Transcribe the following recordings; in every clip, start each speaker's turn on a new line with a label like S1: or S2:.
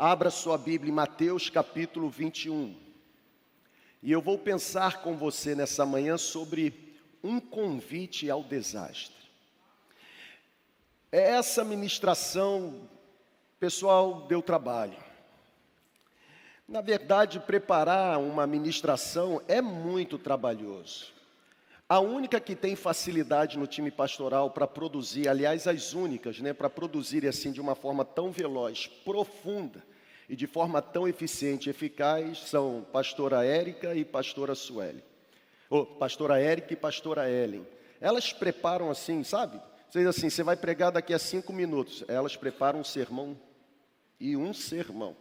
S1: Abra sua Bíblia em Mateus capítulo 21. E eu vou pensar com você nessa manhã sobre um convite ao desastre. É essa ministração, pessoal, deu trabalho. Na verdade, preparar uma ministração é muito trabalhoso. A única que tem facilidade no time pastoral para produzir, aliás, as únicas, né, para produzir assim de uma forma tão veloz, profunda e de forma tão eficiente e eficaz, são pastora Érica e pastora Sueli. Ou pastora Érica e pastora Ellen. Elas preparam assim, sabe? Vocês assim, você vai pregar daqui a cinco minutos. Elas preparam um sermão e um sermão.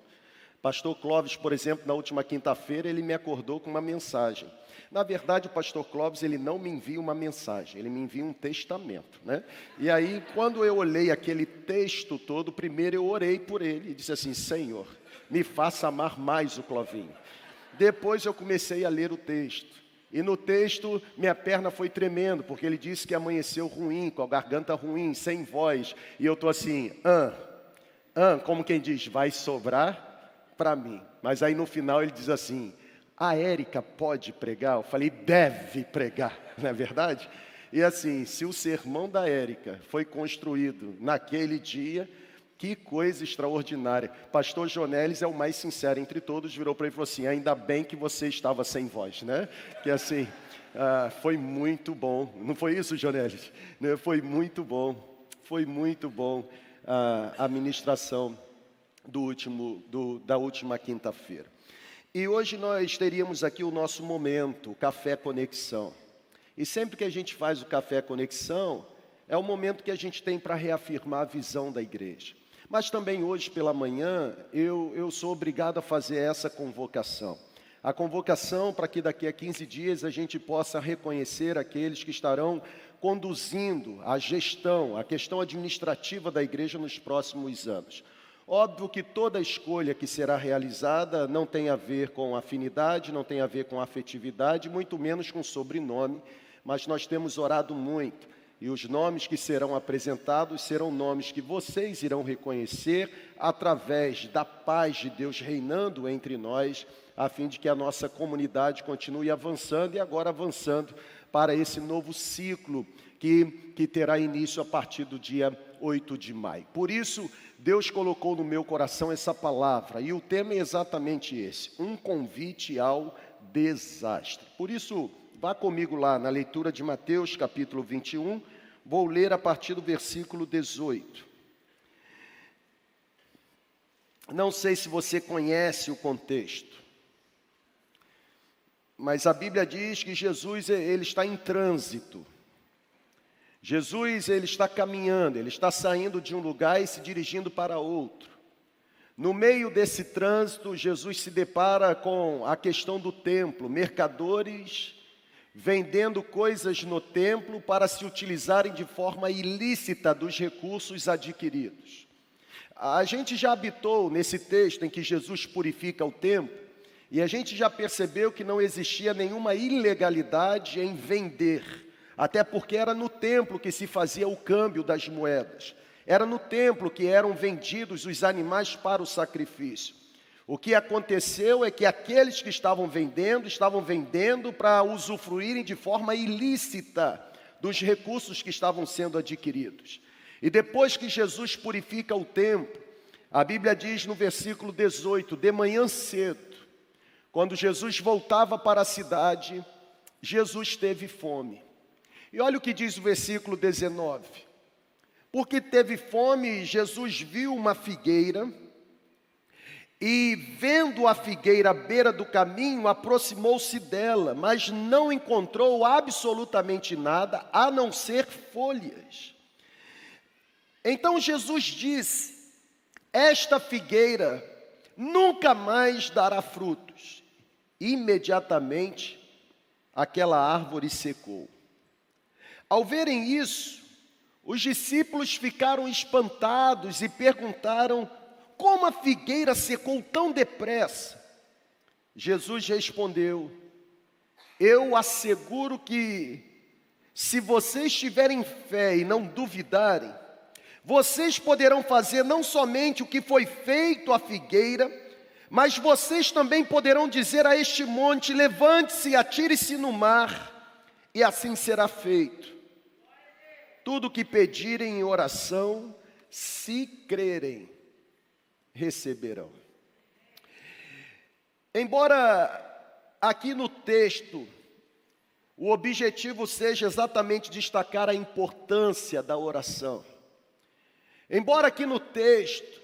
S1: Pastor Clóvis, por exemplo, na última quinta-feira, ele me acordou com uma mensagem. Na verdade, o pastor Clóvis, ele não me envia uma mensagem, ele me envia um testamento, né? E aí, quando eu olhei aquele texto todo, primeiro eu orei por ele e disse assim: Senhor, me faça amar mais o Clovinho. Depois eu comecei a ler o texto. E no texto, minha perna foi tremendo, porque ele disse que amanheceu ruim, com a garganta ruim, sem voz. E eu estou assim, ah, ah, como quem diz, vai sobrar para mim. Mas aí no final ele diz assim: a Érica pode pregar? Eu falei, deve pregar, não é verdade? E assim, se o sermão da Érica foi construído naquele dia, que coisa extraordinária. Pastor Jonelis é o mais sincero entre todos, virou para ele e falou assim: ainda bem que você estava sem voz, né? Que assim, ah, foi muito bom. Não foi isso, Jonelis? Né? Foi muito bom, foi muito bom ah, a ministração do último, do, da última quinta-feira. E hoje nós teríamos aqui o nosso momento, o Café Conexão. E sempre que a gente faz o Café Conexão, é o momento que a gente tem para reafirmar a visão da igreja. Mas também hoje pela manhã, eu, eu sou obrigado a fazer essa convocação. A convocação para que daqui a 15 dias a gente possa reconhecer aqueles que estarão conduzindo a gestão, a questão administrativa da igreja nos próximos anos. Óbvio que toda escolha que será realizada não tem a ver com afinidade, não tem a ver com afetividade, muito menos com sobrenome, mas nós temos orado muito. E os nomes que serão apresentados serão nomes que vocês irão reconhecer através da paz de Deus reinando entre nós, a fim de que a nossa comunidade continue avançando e agora avançando para esse novo ciclo que, que terá início a partir do dia 8 de maio. Por isso, Deus colocou no meu coração essa palavra, e o tema é exatamente esse: um convite ao desastre. Por isso, vá comigo lá na leitura de Mateus, capítulo 21, vou ler a partir do versículo 18. Não sei se você conhece o contexto, mas a Bíblia diz que Jesus ele está em trânsito. Jesus ele está caminhando, ele está saindo de um lugar e se dirigindo para outro. No meio desse trânsito, Jesus se depara com a questão do templo, mercadores vendendo coisas no templo para se utilizarem de forma ilícita dos recursos adquiridos. A gente já habitou nesse texto em que Jesus purifica o templo, e a gente já percebeu que não existia nenhuma ilegalidade em vender até porque era no templo que se fazia o câmbio das moedas, era no templo que eram vendidos os animais para o sacrifício. O que aconteceu é que aqueles que estavam vendendo, estavam vendendo para usufruírem de forma ilícita dos recursos que estavam sendo adquiridos. E depois que Jesus purifica o templo, a Bíblia diz no versículo 18: de manhã cedo, quando Jesus voltava para a cidade, Jesus teve fome. E olha o que diz o versículo 19: Porque teve fome, Jesus viu uma figueira, e vendo a figueira à beira do caminho, aproximou-se dela, mas não encontrou absolutamente nada a não ser folhas. Então Jesus disse: Esta figueira nunca mais dará frutos. Imediatamente aquela árvore secou. Ao verem isso, os discípulos ficaram espantados e perguntaram: como a figueira secou tão depressa? Jesus respondeu: Eu asseguro que, se vocês tiverem fé e não duvidarem, vocês poderão fazer não somente o que foi feito à figueira, mas vocês também poderão dizer a este monte: levante-se, atire-se no mar, e assim será feito. Tudo que pedirem em oração, se crerem, receberão. Embora aqui no texto o objetivo seja exatamente destacar a importância da oração. Embora aqui no texto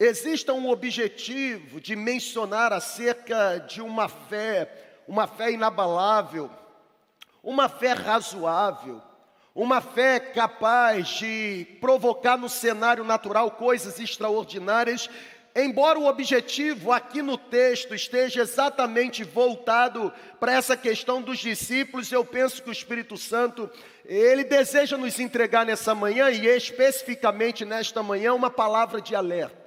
S1: exista um objetivo de mencionar acerca de uma fé, uma fé inabalável, uma fé razoável, uma fé capaz de provocar no cenário natural coisas extraordinárias, Embora o objetivo aqui no texto esteja exatamente voltado para essa questão dos discípulos, eu penso que o Espírito Santo, ele deseja nos entregar nessa manhã e especificamente nesta manhã uma palavra de alerta.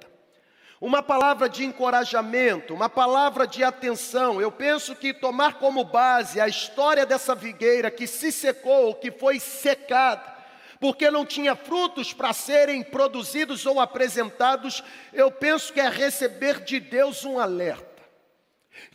S1: Uma palavra de encorajamento, uma palavra de atenção. Eu penso que tomar como base a história dessa figueira que se secou, que foi secada, porque não tinha frutos para serem produzidos ou apresentados, eu penso que é receber de Deus um alerta.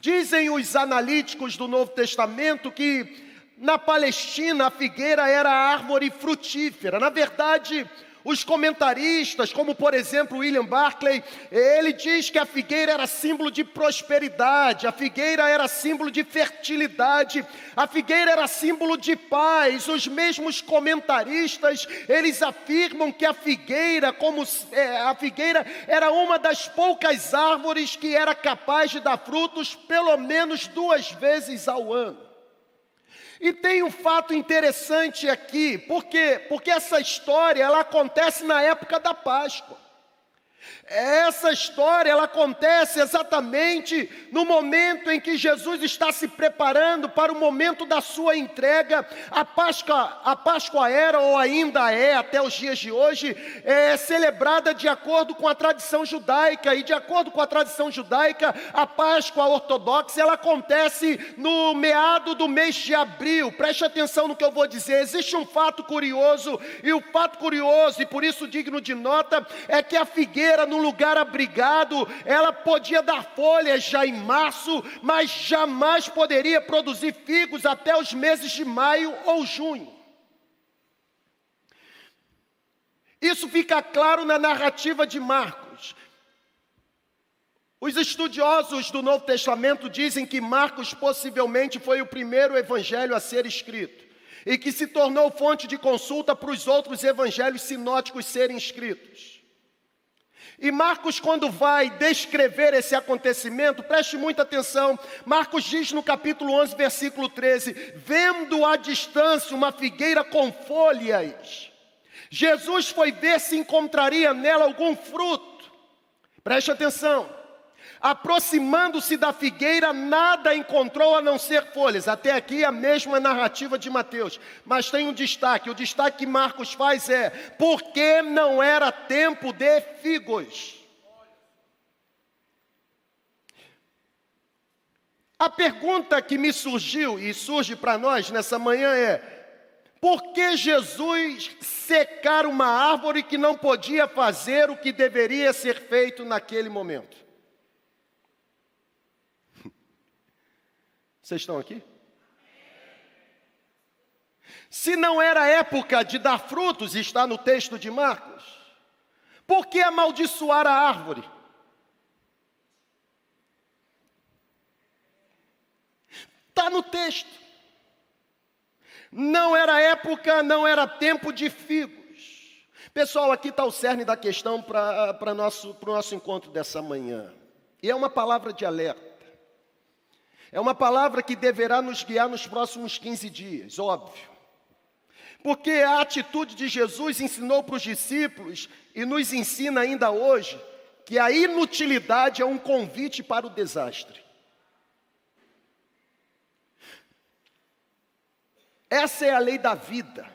S1: Dizem os analíticos do Novo Testamento que na Palestina a figueira era árvore frutífera. Na verdade, os comentaristas, como por exemplo William Barclay, ele diz que a figueira era símbolo de prosperidade, a figueira era símbolo de fertilidade, a figueira era símbolo de paz. Os mesmos comentaristas, eles afirmam que a figueira, como é, a figueira era uma das poucas árvores que era capaz de dar frutos pelo menos duas vezes ao ano. E tem um fato interessante aqui, por quê? Porque essa história ela acontece na época da Páscoa. Essa história ela acontece exatamente no momento em que Jesus está se preparando para o momento da sua entrega. A Páscoa, a Páscoa era ou ainda é até os dias de hoje é celebrada de acordo com a tradição judaica e de acordo com a tradição judaica, a Páscoa ortodoxa ela acontece no meado do mês de abril. Preste atenção no que eu vou dizer. Existe um fato curioso e o fato curioso e por isso digno de nota é que a figueira no lugar abrigado, ela podia dar folhas já em março, mas jamais poderia produzir figos até os meses de maio ou junho. Isso fica claro na narrativa de Marcos. Os estudiosos do Novo Testamento dizem que Marcos possivelmente foi o primeiro evangelho a ser escrito e que se tornou fonte de consulta para os outros evangelhos sinóticos serem escritos. E Marcos, quando vai descrever esse acontecimento, preste muita atenção. Marcos diz no capítulo 11, versículo 13: Vendo à distância uma figueira com folhas, Jesus foi ver se encontraria nela algum fruto. Preste atenção. Aproximando-se da figueira, nada encontrou a não ser folhas. Até aqui a mesma narrativa de Mateus. Mas tem um destaque: o destaque que Marcos faz é: porque não era tempo de figos. A pergunta que me surgiu e surge para nós nessa manhã é: por que Jesus secar uma árvore que não podia fazer o que deveria ser feito naquele momento? Vocês estão aqui? Se não era época de dar frutos, está no texto de Marcos, por que amaldiçoar a árvore? Está no texto. Não era época, não era tempo de figos. Pessoal, aqui está o cerne da questão para o nosso, nosso encontro dessa manhã. E é uma palavra de alerta. É uma palavra que deverá nos guiar nos próximos 15 dias, óbvio. Porque a atitude de Jesus ensinou para os discípulos e nos ensina ainda hoje que a inutilidade é um convite para o desastre. Essa é a lei da vida.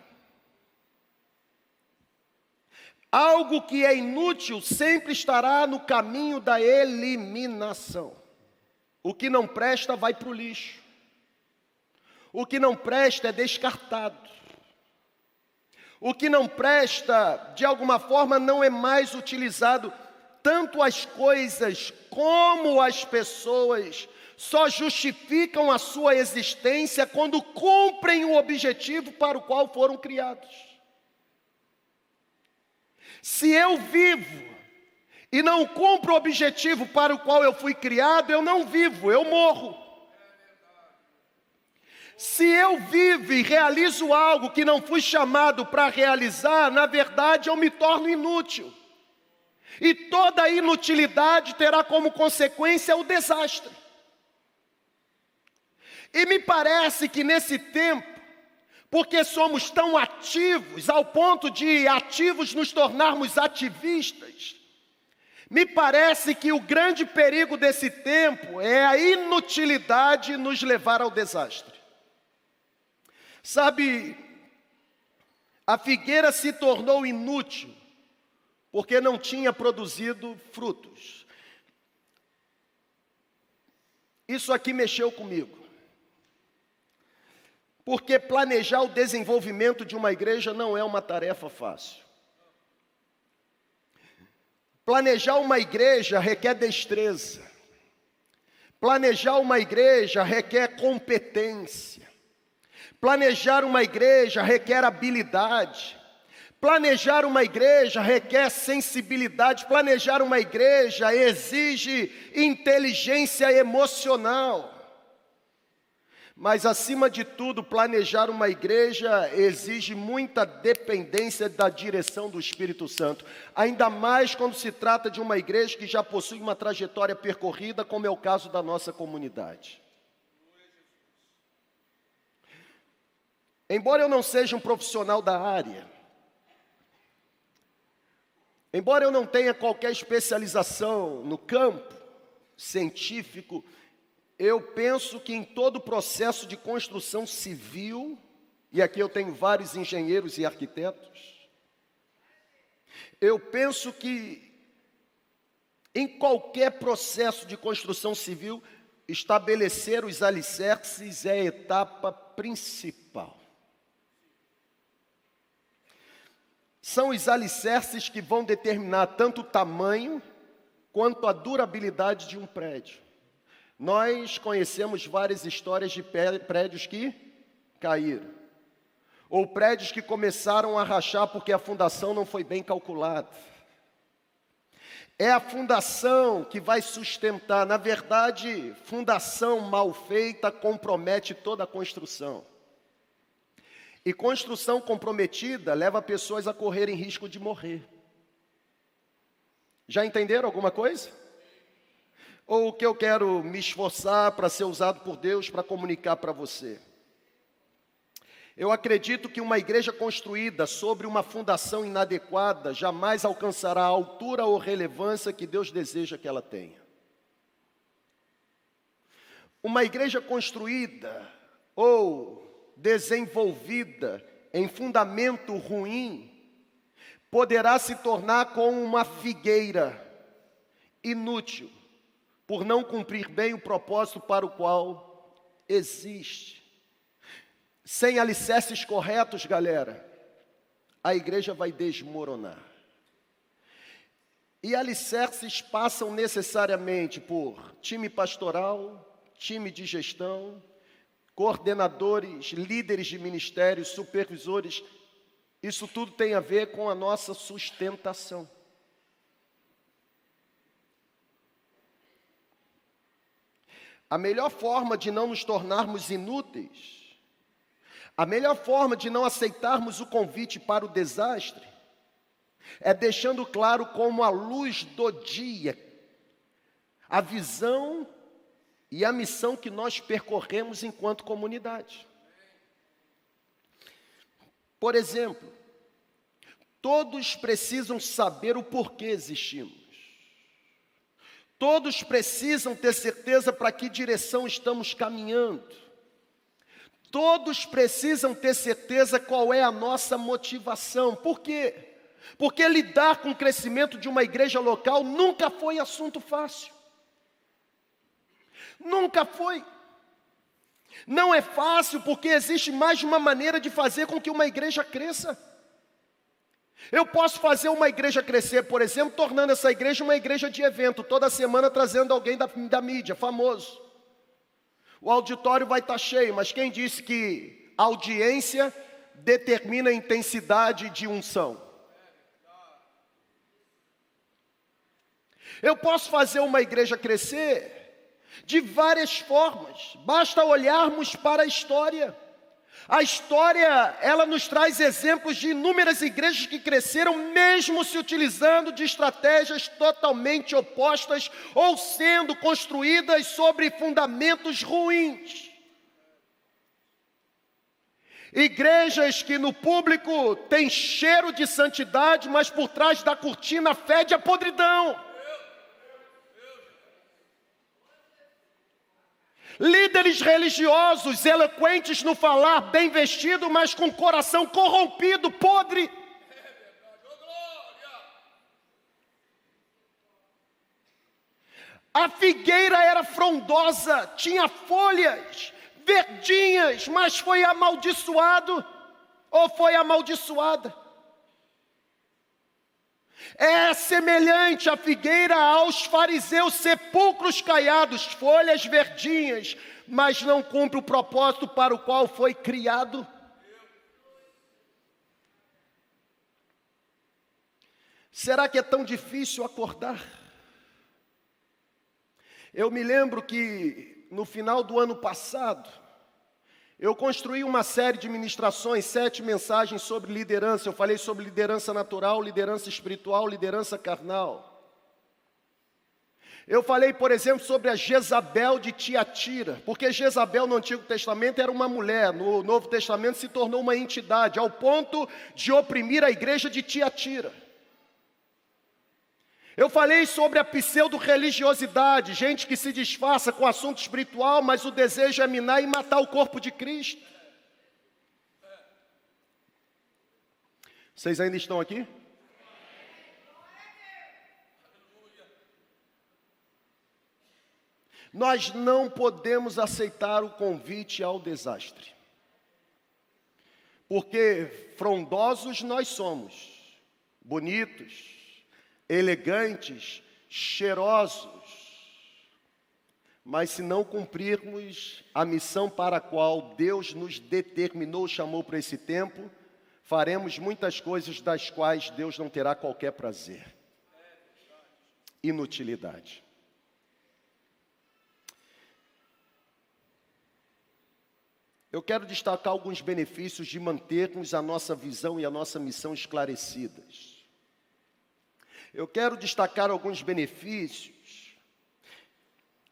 S1: Algo que é inútil sempre estará no caminho da eliminação. O que não presta vai para o lixo. O que não presta é descartado. O que não presta, de alguma forma, não é mais utilizado. Tanto as coisas como as pessoas só justificam a sua existência quando cumprem o objetivo para o qual foram criados. Se eu vivo e não cumpro o objetivo para o qual eu fui criado, eu não vivo, eu morro. Se eu vivo e realizo algo que não fui chamado para realizar, na verdade eu me torno inútil. E toda inutilidade terá como consequência o desastre. E me parece que nesse tempo, porque somos tão ativos, ao ponto de ativos nos tornarmos ativistas, me parece que o grande perigo desse tempo é a inutilidade nos levar ao desastre. Sabe, a figueira se tornou inútil porque não tinha produzido frutos. Isso aqui mexeu comigo. Porque planejar o desenvolvimento de uma igreja não é uma tarefa fácil. Planejar uma igreja requer destreza. Planejar uma igreja requer competência. Planejar uma igreja requer habilidade. Planejar uma igreja requer sensibilidade. Planejar uma igreja exige inteligência emocional. Mas, acima de tudo, planejar uma igreja exige muita dependência da direção do Espírito Santo, ainda mais quando se trata de uma igreja que já possui uma trajetória percorrida, como é o caso da nossa comunidade. Embora eu não seja um profissional da área, embora eu não tenha qualquer especialização no campo científico, eu penso que em todo o processo de construção civil, e aqui eu tenho vários engenheiros e arquitetos, eu penso que em qualquer processo de construção civil, estabelecer os alicerces é a etapa principal. São os alicerces que vão determinar tanto o tamanho quanto a durabilidade de um prédio. Nós conhecemos várias histórias de prédios que caíram, ou prédios que começaram a rachar porque a fundação não foi bem calculada. É a fundação que vai sustentar, na verdade, fundação mal feita compromete toda a construção. E construção comprometida leva pessoas a correrem risco de morrer. Já entenderam alguma coisa? Ou o que eu quero me esforçar para ser usado por Deus para comunicar para você? Eu acredito que uma igreja construída sobre uma fundação inadequada jamais alcançará a altura ou relevância que Deus deseja que ela tenha. Uma igreja construída ou desenvolvida em fundamento ruim, poderá se tornar como uma figueira inútil, por não cumprir bem o propósito para o qual existe. Sem alicerces corretos, galera, a igreja vai desmoronar. E alicerces passam necessariamente por time pastoral, time de gestão, coordenadores, líderes de ministérios, supervisores, isso tudo tem a ver com a nossa sustentação. A melhor forma de não nos tornarmos inúteis, a melhor forma de não aceitarmos o convite para o desastre, é deixando claro como a luz do dia, a visão e a missão que nós percorremos enquanto comunidade. Por exemplo, todos precisam saber o porquê existimos. Todos precisam ter certeza para que direção estamos caminhando. Todos precisam ter certeza qual é a nossa motivação. Por quê? Porque lidar com o crescimento de uma igreja local nunca foi assunto fácil. Nunca foi. Não é fácil porque existe mais de uma maneira de fazer com que uma igreja cresça. Eu posso fazer uma igreja crescer, por exemplo, tornando essa igreja uma igreja de evento, toda semana trazendo alguém da, da mídia, famoso. O auditório vai estar cheio, mas quem disse que audiência determina a intensidade de unção? Eu posso fazer uma igreja crescer de várias formas, basta olharmos para a história. A história, ela nos traz exemplos de inúmeras igrejas que cresceram mesmo se utilizando de estratégias totalmente opostas ou sendo construídas sobre fundamentos ruins. Igrejas que no público têm cheiro de santidade, mas por trás da cortina fede a podridão. Líderes religiosos, eloquentes no falar, bem vestido, mas com coração corrompido, podre. A figueira era frondosa, tinha folhas verdinhas, mas foi amaldiçoado ou foi amaldiçoada. É semelhante a figueira aos fariseus, sepulcros caiados, folhas verdinhas, mas não cumpre o propósito para o qual foi criado. Será que é tão difícil acordar? Eu me lembro que no final do ano passado, eu construí uma série de ministrações, sete mensagens sobre liderança. Eu falei sobre liderança natural, liderança espiritual, liderança carnal. Eu falei, por exemplo, sobre a Jezabel de Tiatira, porque Jezabel no Antigo Testamento era uma mulher, no Novo Testamento se tornou uma entidade, ao ponto de oprimir a igreja de Tiatira. Eu falei sobre a pseudo-religiosidade, gente que se disfarça com assunto espiritual, mas o desejo é minar e matar o corpo de Cristo. Vocês ainda estão aqui? Nós não podemos aceitar o convite ao desastre, porque frondosos nós somos, bonitos, elegantes, cheirosos. Mas se não cumprirmos a missão para a qual Deus nos determinou, chamou para esse tempo, faremos muitas coisas das quais Deus não terá qualquer prazer. Inutilidade. Eu quero destacar alguns benefícios de mantermos a nossa visão e a nossa missão esclarecidas. Eu quero destacar alguns benefícios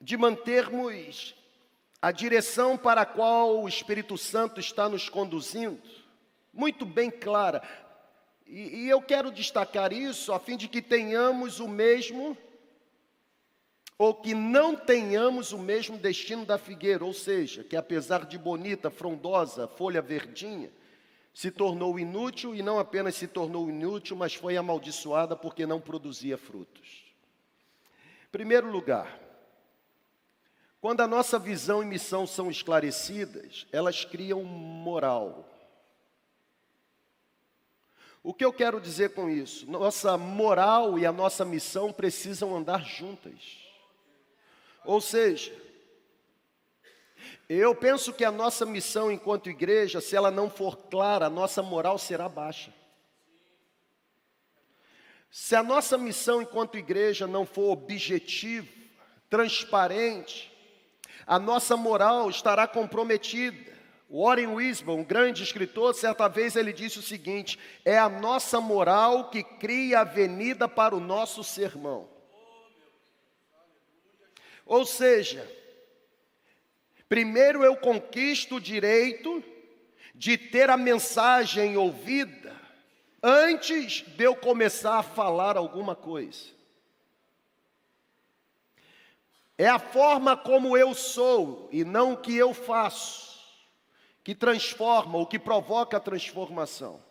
S1: de mantermos a direção para a qual o Espírito Santo está nos conduzindo, muito bem clara. E, e, eu quero destacar isso a fim de que tenhamos o mesmo, ou que não tenhamos o mesmo destino da figueira, ou seja, que apesar de bonita, frondosa, folha verdinha, se tornou inútil e não apenas se tornou inútil, mas foi amaldiçoada porque não produzia frutos. Primeiro lugar, quando a nossa visão e missão são esclarecidas, elas criam moral. O que eu quero dizer com isso? Nossa moral e a nossa missão precisam andar juntas. Ou seja, eu penso que a nossa missão enquanto igreja, se ela não for clara, a nossa moral será baixa. Se a nossa missão enquanto igreja não for objetiva, transparente, a nossa moral estará comprometida. Warren Wisbon, um grande escritor, certa vez ele disse o seguinte: é a nossa moral que cria avenida para o nosso sermão. Ou seja, Primeiro eu conquisto o direito de ter a mensagem ouvida antes de eu começar a falar alguma coisa. É a forma como eu sou e não o que eu faço que transforma, o que provoca a transformação.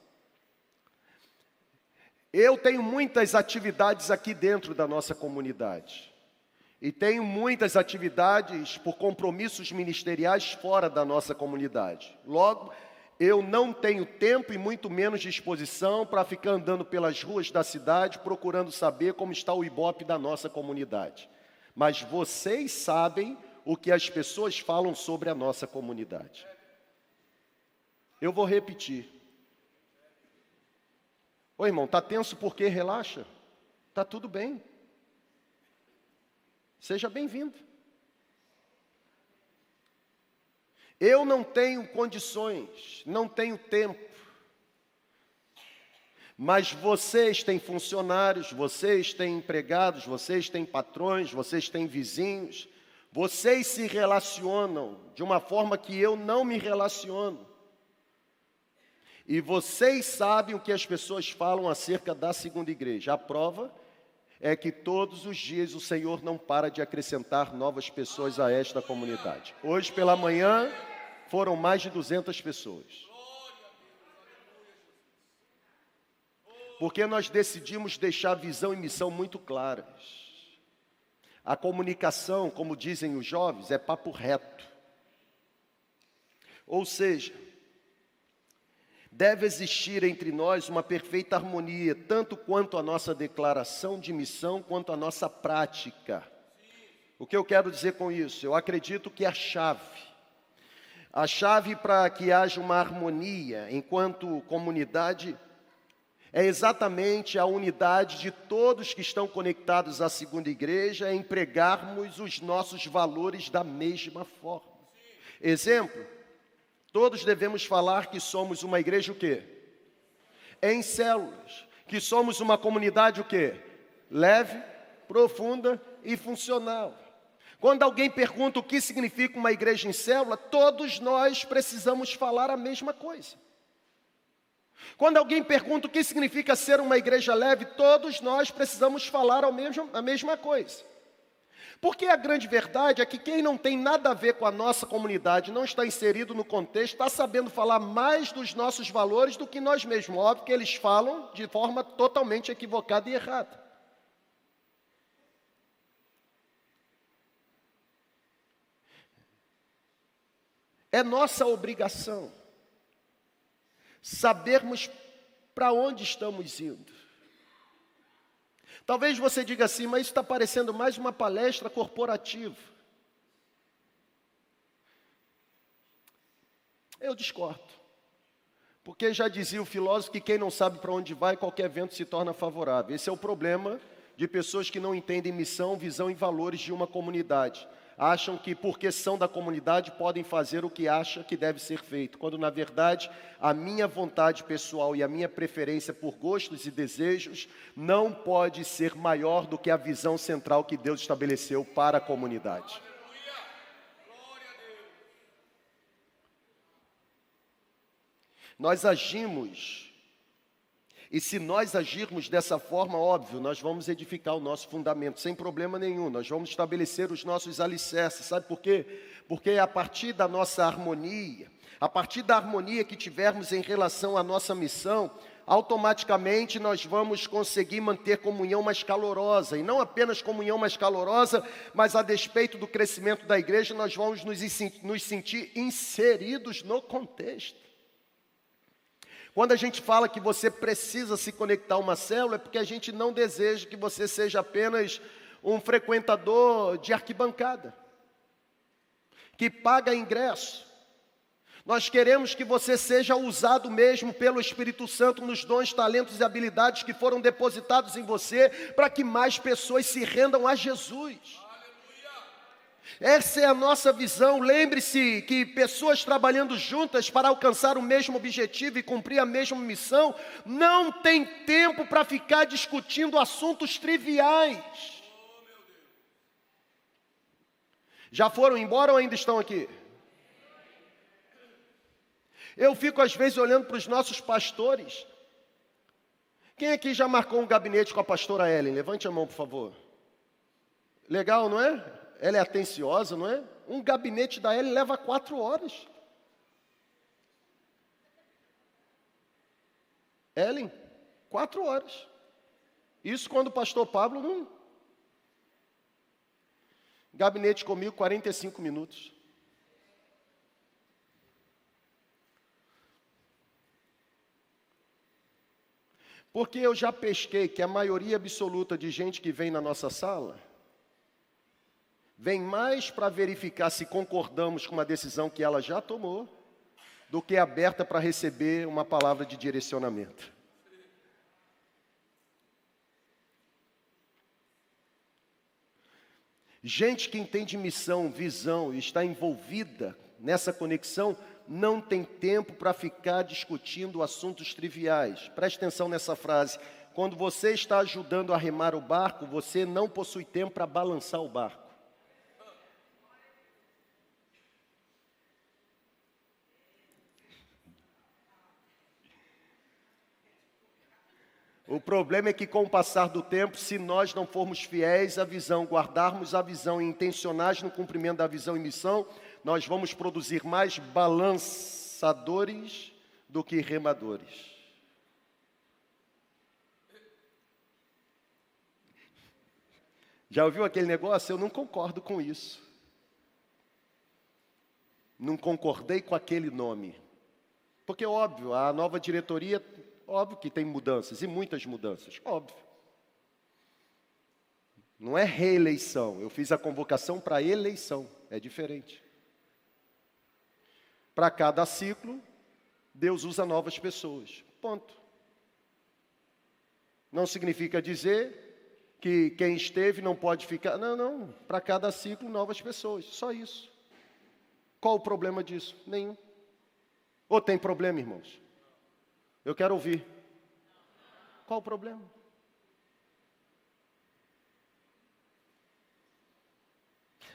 S1: Eu tenho muitas atividades aqui dentro da nossa comunidade. E tenho muitas atividades por compromissos ministeriais fora da nossa comunidade. Logo, Eu não tenho tempo e muito menos disposição para ficar andando pelas ruas da cidade procurando saber como está o ibope da nossa comunidade. Mas vocês sabem o que as pessoas falam sobre a nossa comunidade. Eu vou repetir. Ô irmão, tá tenso porque relaxa? Tá tudo bem. Seja bem-vindo. Eu não tenho condições, não tenho tempo. Mas vocês têm funcionários, vocês têm empregados, vocês têm patrões, vocês têm vizinhos, vocês se relacionam de uma forma que eu não me relaciono. E vocês sabem o que as pessoas falam acerca da segunda igreja. A prova é que todos os dias o Senhor não para de acrescentar novas pessoas a esta comunidade. Hoje pela manhã foram mais de 200 pessoas. Porque nós decidimos deixar visão e missão muito claras. A comunicação, como dizem os jovens, é papo reto. Ou seja, deve existir entre nós uma perfeita harmonia, tanto quanto a nossa declaração de missão, quanto a nossa prática. O que eu quero dizer com isso? Eu acredito que a chave a chave para que haja uma harmonia enquanto comunidade é exatamente a unidade de todos que estão conectados à segunda igreja, é empregarmos os nossos valores da mesma forma. Exemplo, todos devemos falar que somos uma igreja o quê? Em células, que somos uma comunidade o quê? Leve, profunda e funcional. Quando alguém pergunta o que significa uma igreja em célula, todos nós precisamos falar a mesma coisa. Quando alguém pergunta o que significa ser uma igreja leve, todos nós precisamos falar a mesma, a mesma coisa. Porque a grande verdade é que quem não tem nada a ver com a nossa comunidade, não está inserido no contexto, está sabendo falar mais dos nossos valores do que nós mesmos. Óbvio que eles falam de forma totalmente equivocada e errada. É nossa obrigação sabermos para onde estamos indo. Talvez você diga assim, mas está parecendo mais uma palestra corporativa. Eu discordo. Porque já dizia o filósofo que quem não sabe para onde vai, qualquer vento se torna favorável. Esse é o problema de pessoas que não entendem missão, visão e valores de uma comunidade acham que porque são da comunidade podem fazer o que acha que deve ser feito, quando na verdade a minha vontade pessoal e a minha preferência por gostos e desejos não pode ser maior do que a visão central que Deus estabeleceu para a comunidade. Nós agimos e se nós agirmos dessa forma, óbvio, nós vamos edificar o nosso fundamento sem problema nenhum, nós vamos estabelecer os nossos alicerces, sabe por quê? Porque é a partir da nossa harmonia, a partir da harmonia que tivermos em relação à nossa missão, automaticamente nós vamos conseguir manter comunhão mais calorosa, e não apenas comunhão mais calorosa, mas a despeito do crescimento da igreja, nós vamos nos, nos sentir inseridos no contexto. Quando a gente fala que você precisa se conectar a uma célula, é porque a gente não deseja que você seja apenas um frequentador de arquibancada, que paga ingresso. Nós queremos que você seja usado mesmo pelo Espírito Santo nos dons, talentos e habilidades que foram depositados em você, para que mais pessoas se rendam a Jesus. Essa é a nossa visão. Lembre-se que pessoas trabalhando juntas para alcançar o mesmo objetivo e cumprir a mesma missão não tem tempo para ficar discutindo assuntos triviais. Já foram embora ou ainda estão aqui? Eu fico às vezes olhando para os nossos pastores. Quem aqui já marcou um gabinete com a pastora Ellen? Levante a mão, por favor. Legal, não é? ela é atenciosa, não é? Um gabinete da Ellen leva quatro horas. Ellen, quatro horas. Isso quando o pastor Pablo não. Gabinete comigo, 45 minutos. Porque eu já pesquei que a maioria absoluta de gente que vem na nossa sala vem mais para verificar se concordamos com uma decisão que ela já tomou do que aberta para receber uma palavra de direcionamento. Gente que entende missão, visão e está envolvida nessa conexão, não tem tempo para ficar discutindo assuntos triviais. Preste atenção nessa frase. Quando você está ajudando a remar o barco, você não possui tempo para balançar o barco. O problema é que, com o passar do tempo, se nós não formos fiéis à visão, guardarmos a visão e intencionais no cumprimento da visão e missão, nós vamos produzir mais balançadores do que remadores. Já ouviu aquele negócio? Eu não concordo com isso. Não concordei com aquele nome. Porque, óbvio, a nova diretoria Óbvio que tem mudanças, e muitas mudanças, óbvio. Não é reeleição, eu fiz a convocação para eleição, é diferente. Para cada ciclo, Deus usa novas pessoas, ponto. Não significa dizer que quem esteve não pode ficar. Não, não. Para cada ciclo, novas pessoas. Só isso. Qual o problema disso? Nenhum. Ou tem problema, irmãos? Eu quero ouvir. Qual o problema?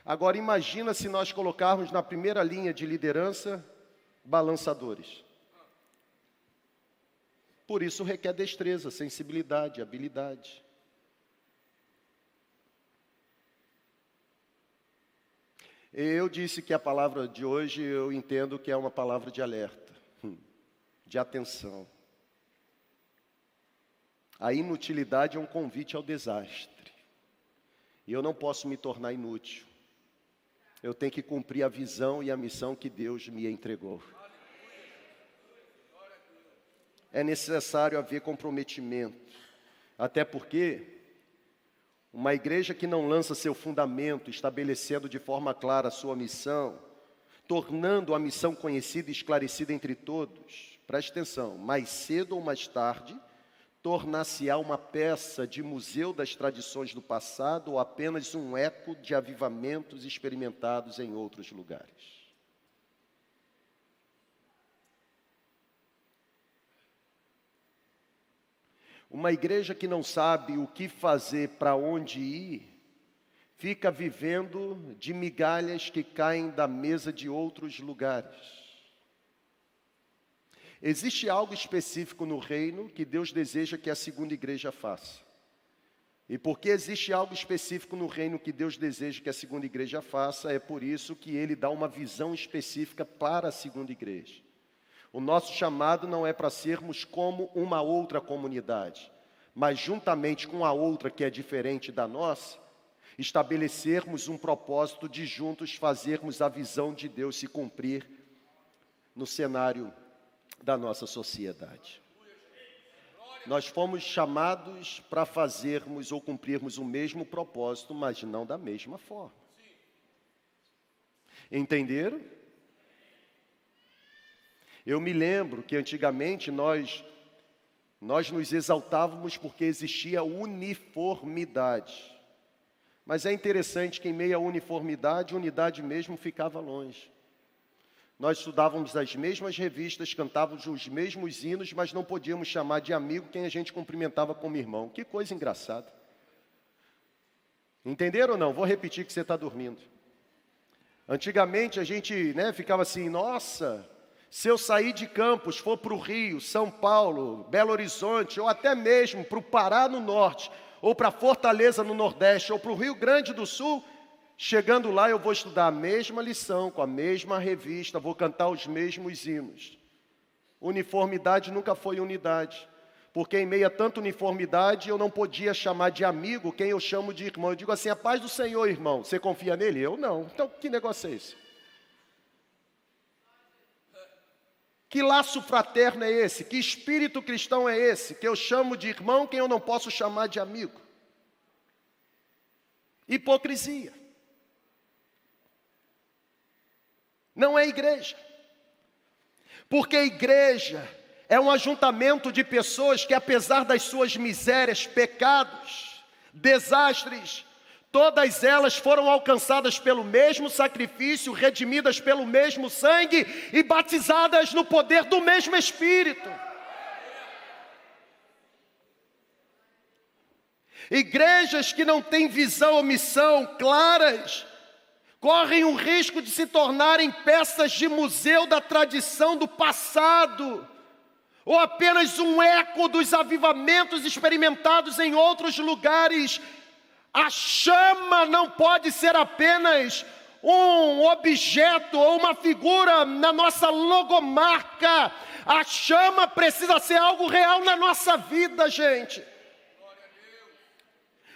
S1: Agora imagina se nós colocarmos na primeira linha de liderança balançadores. Por isso requer destreza, sensibilidade, habilidade. Eu disse que a palavra de hoje eu entendo que é uma palavra de alerta, hum, de atenção. A inutilidade é um convite ao desastre. E eu não posso me tornar inútil. Eu tenho que cumprir a visão e a missão que Deus me entregou. É necessário haver comprometimento. Até porque uma igreja que não lança seu fundamento, estabelecendo de forma clara a sua missão, tornando a missão conhecida e esclarecida entre todos, preste atenção, mais cedo ou mais tarde, tornar-se-á uma peça de museu das tradições do passado ou apenas um eco de avivamentos experimentados em outros lugares. Uma igreja que não sabe o que fazer, para onde ir, fica vivendo de migalhas que caem da mesa de outros lugares. Existe algo específico no reino que Deus deseja que a segunda igreja faça. E porque existe algo específico no reino que Deus deseja que a segunda igreja faça, é por isso que ele dá uma visão específica para a segunda igreja. O nosso chamado não é para sermos como uma outra comunidade, mas juntamente com a outra que é diferente da nossa, estabelecermos um propósito de juntos fazermos a visão de Deus se cumprir no cenário da nossa sociedade. Nós fomos chamados para fazermos ou cumprirmos o mesmo propósito, mas não da mesma forma. Entenderam? Eu me lembro que antigamente nós nós nos exaltávamos porque existia uniformidade. Mas é interessante que em meio à uniformidade, unidade mesmo ficava longe. Nós estudávamos as mesmas revistas, cantávamos os mesmos hinos, mas não podíamos chamar de amigo quem a gente cumprimentava como irmão. Que coisa engraçada. Entenderam ou não? Vou repetir que você está dormindo. Antigamente a gente né, ficava assim, nossa, se eu sair de Campos, for para o Rio, São Paulo, Belo Horizonte, ou até mesmo para o Pará no norte, ou para Fortaleza no Nordeste, ou para o Rio Grande do Sul, Chegando lá, eu vou estudar a mesma lição, com a mesma revista, vou cantar os mesmos hinos. Uniformidade nunca foi unidade, porque em meio a tanta uniformidade eu não podia chamar de amigo quem eu chamo de irmão. Eu digo assim: a paz do Senhor, irmão, você confia nele? Eu não. Então, que negócio é esse? Que laço fraterno é esse? Que espírito cristão é esse? Que eu chamo de irmão quem eu não posso chamar de amigo? Hipocrisia. Não é igreja. Porque igreja é um ajuntamento de pessoas que, apesar das suas misérias, pecados, desastres, todas elas foram alcançadas pelo mesmo sacrifício, redimidas pelo mesmo sangue e batizadas no poder do mesmo Espírito. Igrejas que não têm visão ou missão claras, correm o risco de se tornarem peças de museu da tradição do passado, ou apenas um eco dos avivamentos experimentados em outros lugares. A chama não pode ser apenas um objeto ou uma figura na nossa logomarca. A chama precisa ser algo real na nossa vida, gente.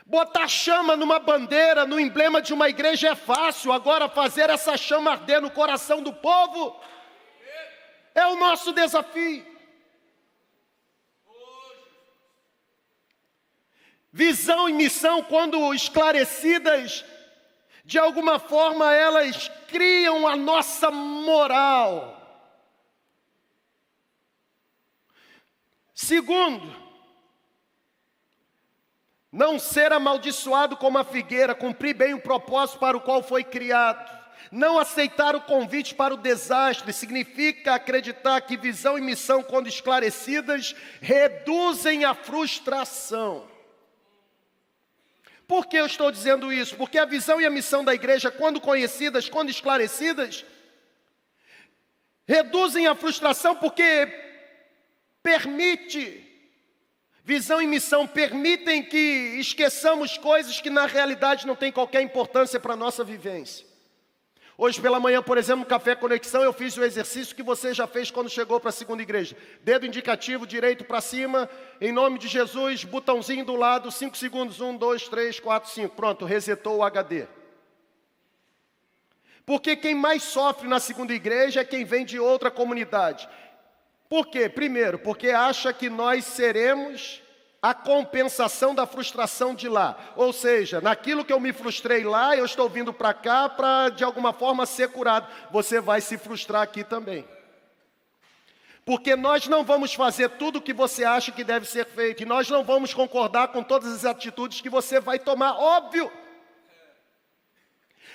S1: Botar chama numa bandeira, no emblema de uma igreja é fácil, agora fazer essa chama arder no coração do povo é o nosso desafio. Visão e missão, quando esclarecidas, de alguma forma elas criam a nossa moral. Segundo, não ser amaldiçoado como a figueira, cumprir bem o propósito para o qual foi criado. Não aceitar o convite para o desastre significa acreditar que visão e missão, quando esclarecidas, reduzem a frustração. Por que eu estou dizendo isso? Porque a visão e a missão da igreja, quando conhecidas, quando esclarecidas, reduzem a frustração porque permite Visão e missão permitem que esqueçamos coisas que na realidade não têm qualquer importância para a nossa vivência. Hoje pela manhã, por exemplo, no Café Conexão, eu fiz o exercício que você já fez quando chegou para a segunda igreja. Dedo indicativo direito para cima, em nome de Jesus, botãozinho do lado, 5 segundos, 1, 2, 3, 4, 5. Pronto, resetou o HD. Porque quem mais sofre na segunda igreja é quem vem de outra comunidade. Por quê? Primeiro, porque acha que nós seremos a compensação da frustração de lá. Ou seja, naquilo que eu me frustrei lá, eu estou vindo para cá para de alguma forma ser curado. Você vai se frustrar aqui também. Porque nós não vamos fazer tudo o que você acha que deve ser feito, e nós não vamos concordar com todas as atitudes que você vai tomar, óbvio.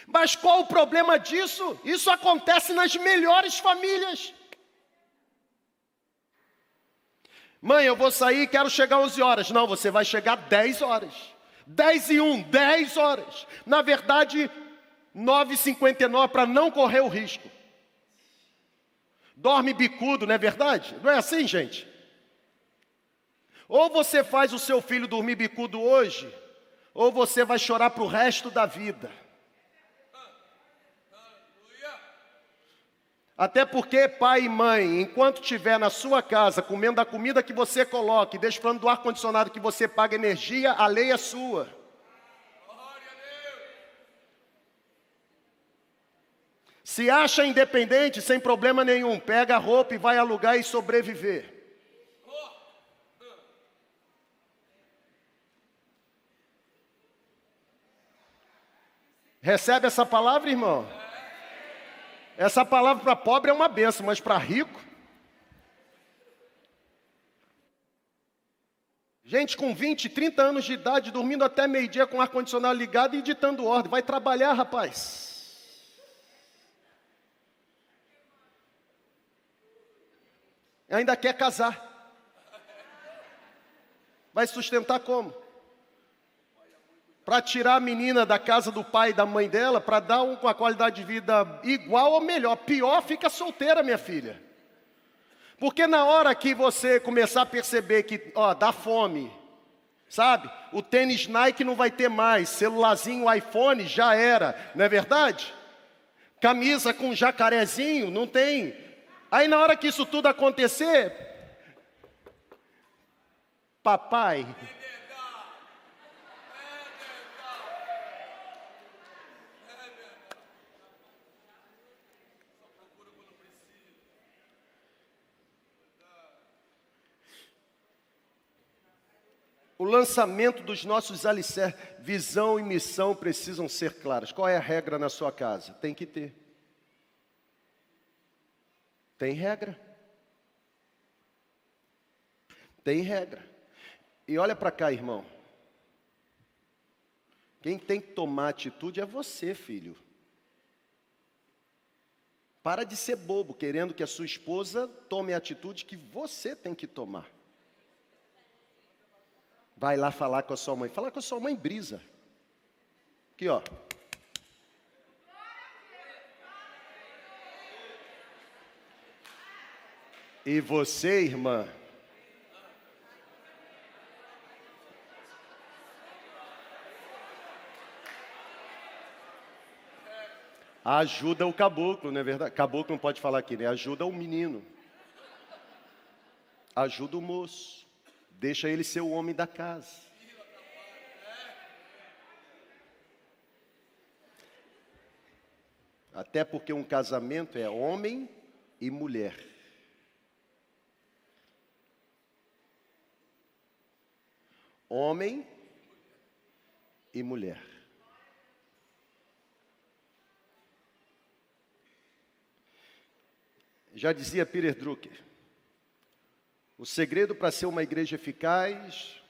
S1: Mas qual o problema disso? Isso acontece nas melhores famílias. Mãe, eu vou sair, quero chegar 11 horas. Não, você vai chegar 10 horas. 10 e 1, 10 horas. Na verdade, 9h59 para não correr o risco. Dorme bicudo, não é verdade? Não é assim, gente? Ou você faz o seu filho dormir bicudo hoje, ou você vai chorar para o resto da vida. Até porque pai e mãe, enquanto estiver na sua casa comendo a comida que você coloca e desfrutando do ar-condicionado que você paga energia, a lei é sua. Se acha independente, sem problema nenhum, pega a roupa e vai alugar e sobreviver. Recebe essa palavra, irmão? Essa palavra para pobre é uma benção, mas para rico. Gente com 20, 30 anos de idade, dormindo até meio-dia com ar-condicionado ligado e ditando ordem. Vai trabalhar, rapaz. Ainda quer casar. Vai sustentar como? Para tirar a menina da casa do pai e da mãe dela, para dar uma qualidade de vida igual ou melhor. Pior, fica solteira, minha filha. Porque na hora que você começar a perceber que, ó, dá fome, sabe? O tênis Nike não vai ter mais, celularzinho, iPhone já era, não é verdade? Camisa com jacarezinho, não tem. Aí na hora que isso tudo acontecer, papai, O lançamento dos nossos alicerces, visão e missão precisam ser claras. Qual é a regra na sua casa? Tem que ter. Tem regra. Tem regra. E olha para cá, irmão. Quem tem que tomar atitude é você, filho. Para de ser bobo, querendo que a sua esposa tome a atitude que você tem que tomar. Vai lá falar com a sua mãe. Falar com a sua mãe brisa. Aqui, ó. E você, irmã, ajuda o caboclo, não é verdade? Caboclo não pode falar aqui, né? Ajuda o menino. Ajuda o moço. Deixa ele ser o homem da casa. Até porque um casamento é homem e mulher. Homem e mulher. Já dizia Peter Drucker, o segredo para ser uma igreja eficaz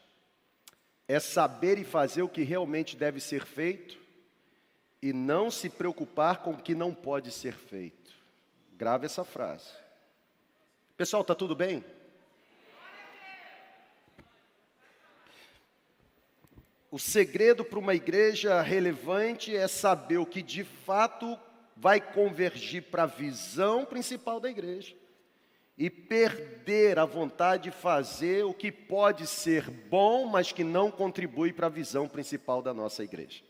S1: é saber e fazer o que realmente deve ser feito e não se preocupar com o que não pode ser feito. Grave essa frase. Pessoal, está tudo bem? O segredo para uma igreja relevante é saber o que de fato vai convergir para a visão principal da igreja e perder a vontade de fazer o que pode ser bom, mas que não contribui para a visão principal da nossa igreja.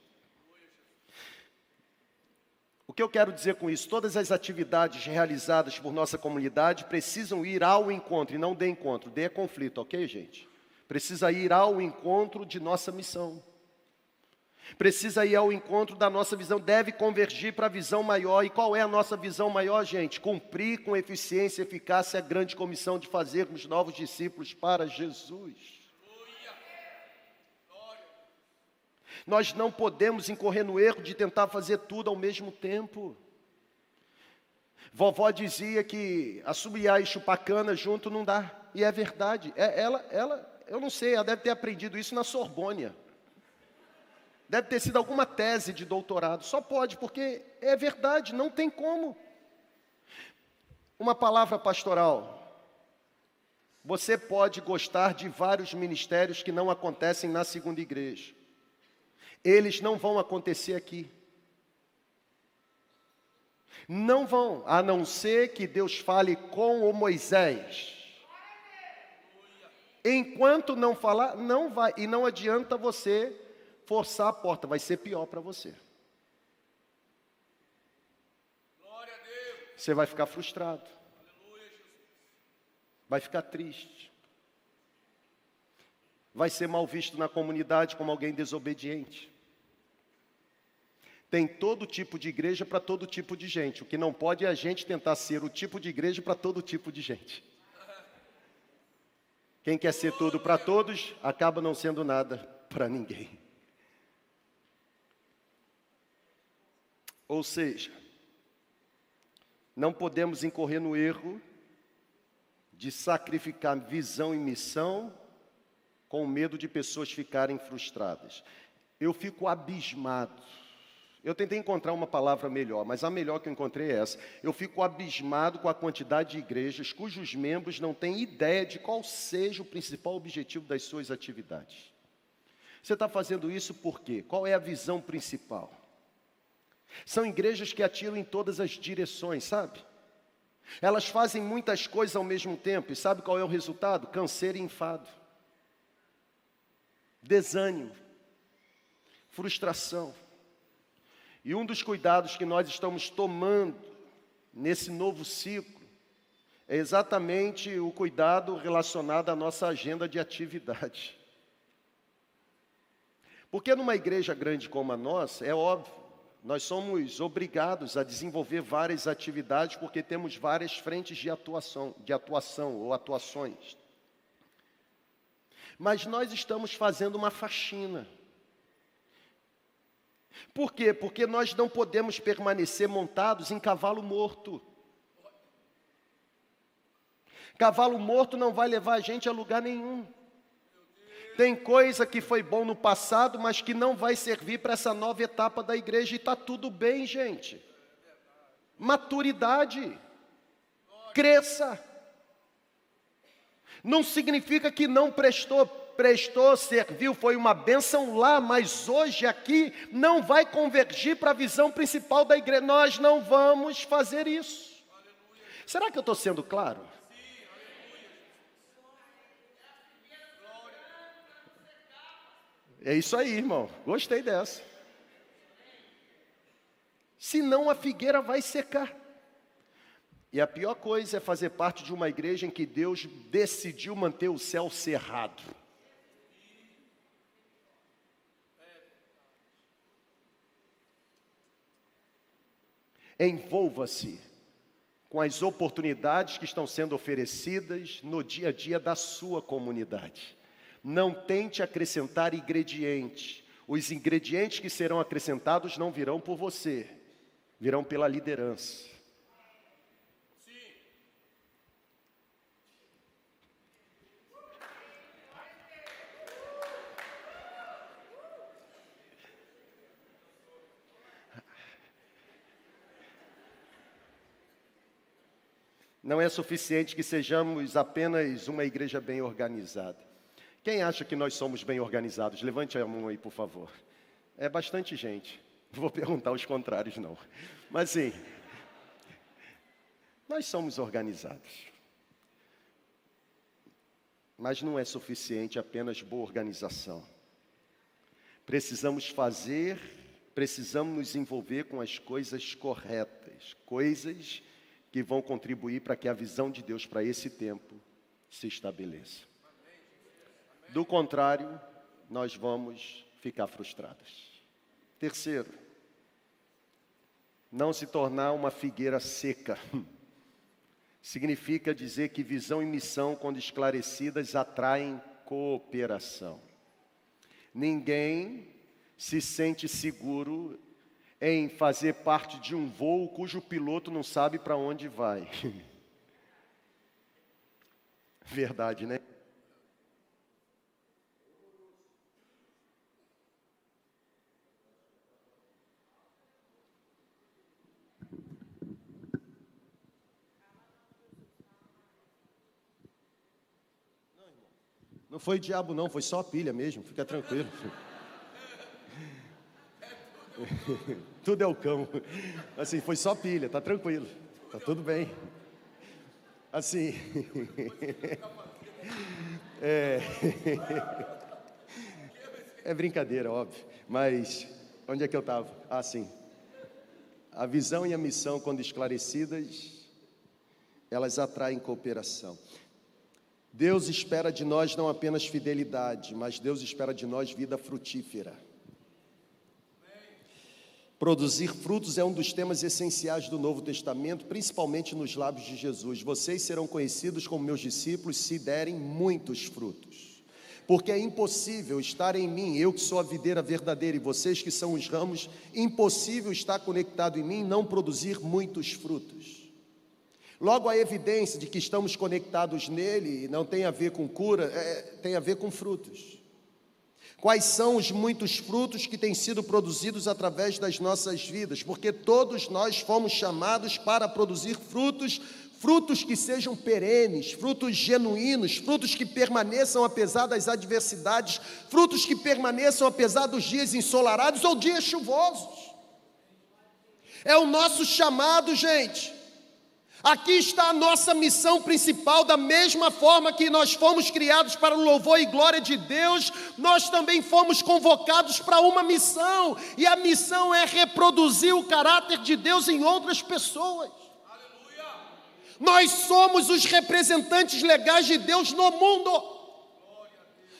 S1: O que eu quero dizer com isso? Todas as atividades realizadas por nossa comunidade precisam ir ao encontro, e não de encontro, de conflito, ok, gente? Precisa ir ao encontro de nossa missão. Precisa ir ao encontro da nossa visão, deve convergir para a visão maior. E qual é a nossa visão maior, gente? Cumprir com eficiência e eficácia a grande comissão de fazermos novos discípulos para Jesus. Nós não podemos incorrer no erro de tentar fazer tudo ao mesmo tempo. Vovó dizia que assobiar e chupar cana junto não dá. E é verdade. É, ela, ela, eu não sei, ela deve ter aprendido isso na Sorbônia. Deve ter sido alguma tese de doutorado. Só pode, porque é verdade, não tem como. Uma palavra pastoral. Você pode gostar de vários ministérios que não acontecem na segunda igreja. Eles não vão acontecer aqui. Não vão, a não ser que Deus fale com o Moisés. Enquanto não falar, não vai. E não adianta você forçar a porta, vai ser pior para você. Você vai ficar frustrado. Vai ficar triste. Vai ser mal visto na comunidade como alguém desobediente. Tem todo tipo de igreja para todo tipo de gente. O que não pode é a gente tentar ser o tipo de igreja para todo tipo de gente. Quem quer ser tudo para todos, acaba não sendo nada para ninguém. Ou seja, não podemos incorrer no erro de sacrificar visão e missão com medo de pessoas ficarem frustradas. Eu fico abismado. Eu tentei encontrar uma palavra melhor, mas a melhor que eu encontrei é essa. Eu fico abismado com a quantidade de igrejas cujos membros não têm ideia de qual seja o principal objetivo das suas atividades. Você está fazendo isso por quê? Qual é a visão principal? São igrejas que atiram em todas as direções, sabe? Elas fazem muitas coisas ao mesmo tempo, e sabe qual é o resultado? Câncer e enfado, desânimo, frustração. E um dos cuidados que nós estamos tomando nesse novo ciclo é exatamente o cuidado relacionado à nossa agenda de atividade. Porque numa igreja grande como a nossa, é óbvio, nós somos obrigados a desenvolver várias atividades porque temos várias frentes de atuação, de atuação ou atuações. mas nós estamos fazendo uma faxina. Por quê? Porque nós não podemos permanecer montados em cavalo morto. Cavalo morto não vai levar a gente a lugar nenhum. Tem coisa que foi bom no passado, mas que não vai servir para essa nova etapa da igreja, e está tudo bem, gente. Maturidade, cresça. Não significa que não prestou, prestou, serviu, foi uma bênção lá, mas hoje aqui não vai convergir para a visão principal da igreja. Nós não vamos fazer isso. Será que eu estou sendo claro? É isso aí, irmão. Gostei dessa. Senão a figueira vai secar. E a pior coisa é fazer parte de uma igreja em que Deus decidiu manter o céu cerrado. Envolva-se com as oportunidades que estão sendo oferecidas no dia a dia da sua comunidade. Não tente acrescentar ingrediente. Os ingredientes que serão acrescentados não virão por você, virão pela liderança. Não é suficiente que sejamos apenas uma igreja bem organizada. Quem acha que nós somos bem organizados? Levante a mão aí, por favor. É bastante gente. Vou perguntar os contrários, não. Mas sim, nós somos organizados. Mas não é suficiente apenas boa organização. Precisamos fazer, precisamos nos envolver com as coisas corretas, coisas que vão contribuir para que a visão de Deus para esse tempo se estabeleça. Do contrário, nós vamos ficar frustrados. Terceiro, não se tornar uma figueira seca. Significa dizer que visão e missão, quando esclarecidas, atraem cooperação. Ninguém se sente seguro em fazer parte de um voo cujo piloto não sabe para onde vai. Verdade, né? Não foi diabo, não, foi só a pilha mesmo, fica tranquilo. tudo é o cão. Assim, foi só pilha, tá tranquilo, tá tudo bem. Assim. é... é brincadeira, óbvio. Mas onde é que eu estava? Ah, sim. A visão e a missão, quando esclarecidas, elas atraem cooperação. Deus espera de nós não apenas fidelidade, mas Deus espera de nós vida frutífera. Produzir frutos é um dos temas essenciais do Novo Testamento, principalmente nos lábios de Jesus. Vocês serão conhecidos como meus discípulos se derem muitos frutos. Porque é impossível estar em mim, eu que sou a videira verdadeira, e vocês que são os ramos, impossível estar conectado em mim e não produzir muitos frutos. Logo, a evidência de que estamos conectados nele não tem a ver com cura, é, tem a ver com frutos. Quais são os muitos frutos que têm sido produzidos através das nossas vidas? Porque todos nós fomos chamados para produzir frutos, frutos que sejam perenes, frutos genuínos, frutos que permaneçam apesar das adversidades, frutos que permaneçam apesar dos dias ensolarados ou dias chuvosos. É o nosso chamado, gente. Aqui está a nossa missão principal, da mesma forma que nós fomos criados para o louvor e glória de Deus, nós também fomos convocados para uma missão, e a missão é reproduzir o caráter de Deus em outras pessoas. Aleluia. Nós somos os representantes legais de Deus no mundo.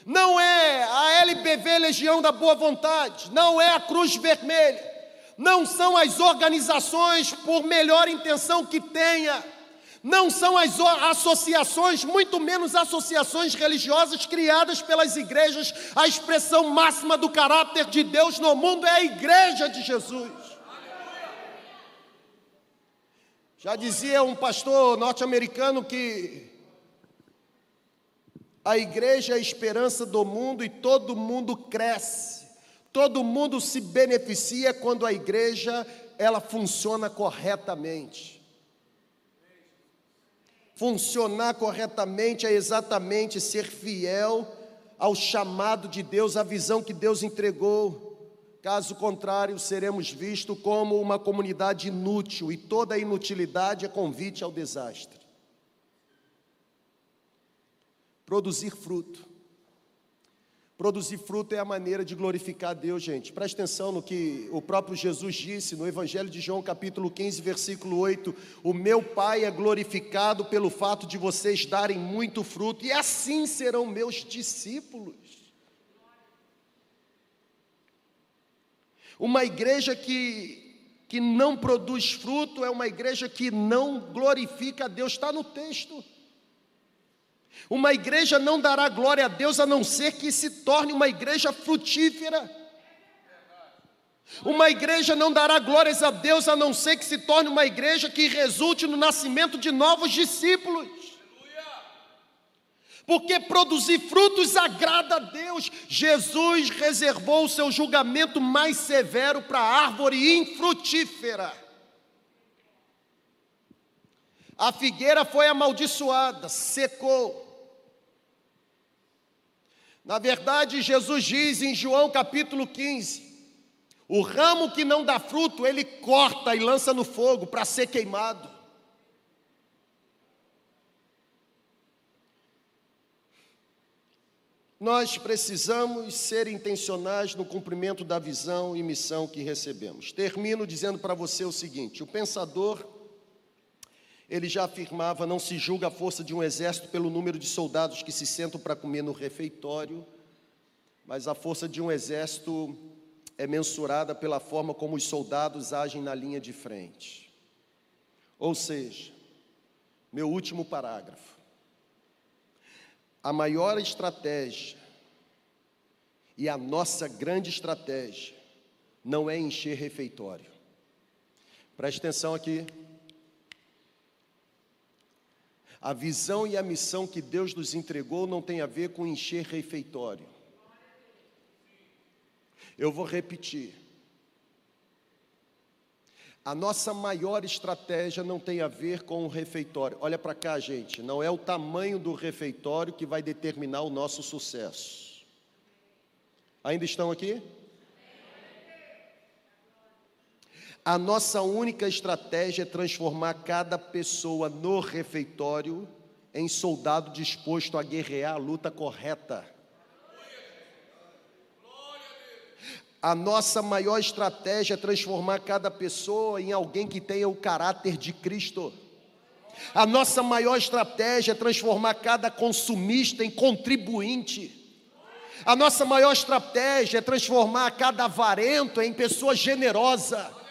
S1: Não é a LBV Legião da Boa Vontade, não é a Cruz Vermelha, não são as organizações, por melhor intenção que tenha, Não são as associações, muito menos associações religiosas criadas pelas igrejas. A expressão máxima do caráter de Deus no mundo é a igreja de Jesus. Já dizia um pastor norte-americano que a igreja é a esperança do mundo e todo mundo cresce. Todo mundo se beneficia quando a igreja ela funciona corretamente. Funcionar corretamente é exatamente ser fiel ao chamado de Deus, à visão que Deus entregou. Caso contrário, seremos vistos como uma comunidade inútil e toda inutilidade é convite ao desastre. Produzir fruto. Produzir fruto é a maneira de glorificar a Deus, gente. Preste atenção no que o próprio Jesus disse no Evangelho de João, capítulo 15, versículo 8: O meu Pai é glorificado pelo fato de vocês darem muito fruto, e assim serão meus discípulos. Uma igreja que, que não produz fruto é uma igreja que não glorifica a Deus, está no texto. Uma igreja não dará glória a Deus a não ser que se torne uma igreja frutífera. Uma igreja não dará glórias a Deus a não ser que se torne uma igreja que resulte no nascimento de novos discípulos. Porque produzir frutos agrada a Deus. Jesus reservou o seu julgamento mais severo para a árvore infrutífera. A figueira foi amaldiçoada, secou. Na verdade, Jesus diz em João capítulo 15: o ramo que não dá fruto, ele corta e lança no fogo para ser queimado. Nós precisamos ser intencionais no cumprimento da visão e missão que recebemos. Termino dizendo para você o seguinte: o pensador, ele já afirmava, não se julga a força de um exército pelo número de soldados que se sentam para comer no refeitório, mas a força de um exército é mensurada pela forma como os soldados agem na linha de frente. Ou seja, meu último parágrafo. A maior estratégia e a nossa grande estratégia não é encher refeitório. Preste atenção aqui. A visão e a missão que Deus nos entregou não tem a ver com encher refeitório. Eu vou repetir. A nossa maior estratégia não tem a ver com o refeitório. Olha para cá, gente, não é o tamanho do refeitório que vai determinar o nosso sucesso. Ainda estão aqui? A nossa única estratégia é transformar cada pessoa no refeitório em soldado disposto a guerrear a luta correta. A nossa maior estratégia é transformar cada pessoa em alguém que tenha o caráter de Cristo. A nossa maior estratégia é transformar cada consumista em contribuinte. A nossa maior estratégia é transformar cada avarento em pessoa generosa.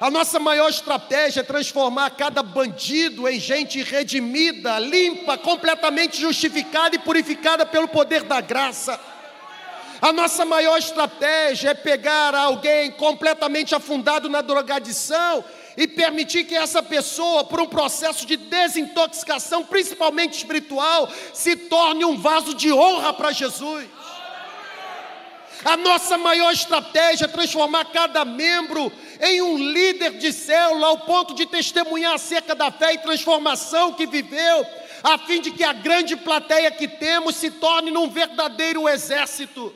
S1: A nossa maior estratégia é transformar cada bandido em gente redimida, limpa, completamente justificada e purificada pelo poder da graça. A nossa maior estratégia é pegar alguém completamente afundado na drogadição e permitir que essa pessoa, por um processo de desintoxicação, principalmente espiritual, se torne um vaso de honra para Jesus. A nossa maior estratégia é transformar cada membro em um líder de célula, ao ponto de testemunhar acerca da fé e transformação que viveu, a fim de que a grande plateia que temos se torne num verdadeiro exército.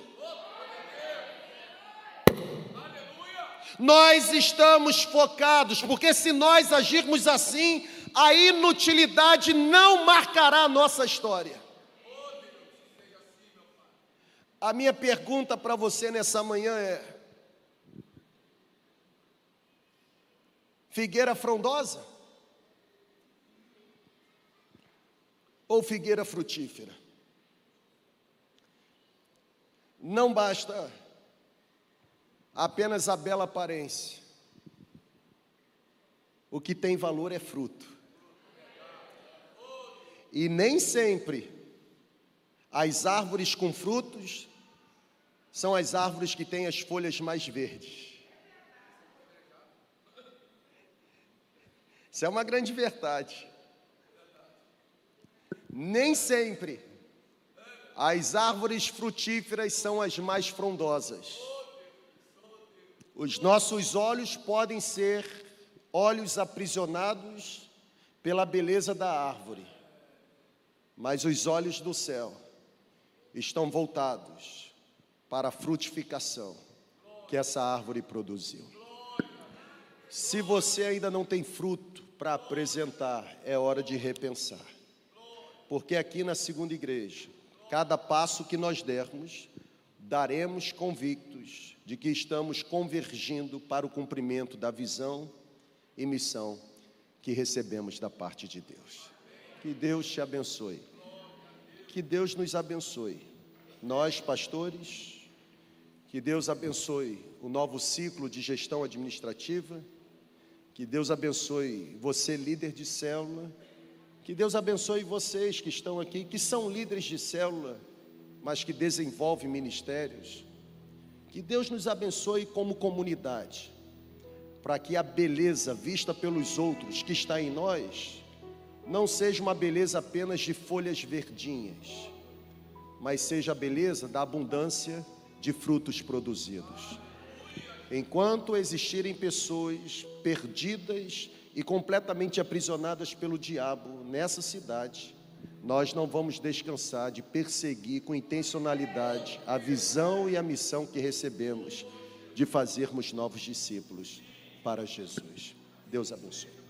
S1: Nós estamos focados, porque se nós agirmos assim, a inutilidade não marcará a nossa história. A minha pergunta para você nessa manhã é: figueira frondosa? Ou figueira frutífera? Não basta apenas a bela aparência. O que tem valor é fruto. E nem sempre as árvores com frutos são as árvores que têm as folhas mais verdes. Isso é uma grande verdade. Nem sempre as árvores frutíferas são as mais frondosas. Os nossos olhos podem ser olhos aprisionados pela beleza da árvore, mas os olhos do céu estão voltados para a frutificação que essa árvore produziu. Se você ainda não tem fruto para apresentar, é hora de repensar. Porque aqui na segunda igreja, cada passo que nós dermos, daremos convictos de que estamos convergindo para o cumprimento da visão e missão que recebemos da parte de Deus. Que Deus te abençoe. Que Deus nos abençoe. Nós, pastores, que Deus abençoe o novo ciclo de gestão administrativa. Que Deus abençoe você, líder de célula. Que Deus abençoe vocês que estão aqui, que são líderes de célula, mas que desenvolvem ministérios. Que Deus nos abençoe como comunidade, para que a beleza vista pelos outros que está em nós não seja uma beleza apenas de folhas verdinhas, mas seja a beleza da abundância de frutos produzidos. Enquanto existirem pessoas perdidas e completamente aprisionadas pelo diabo nessa cidade, nós não vamos descansar de perseguir com intencionalidade a visão e a missão que recebemos de fazermos novos discípulos para Jesus. Deus abençoe.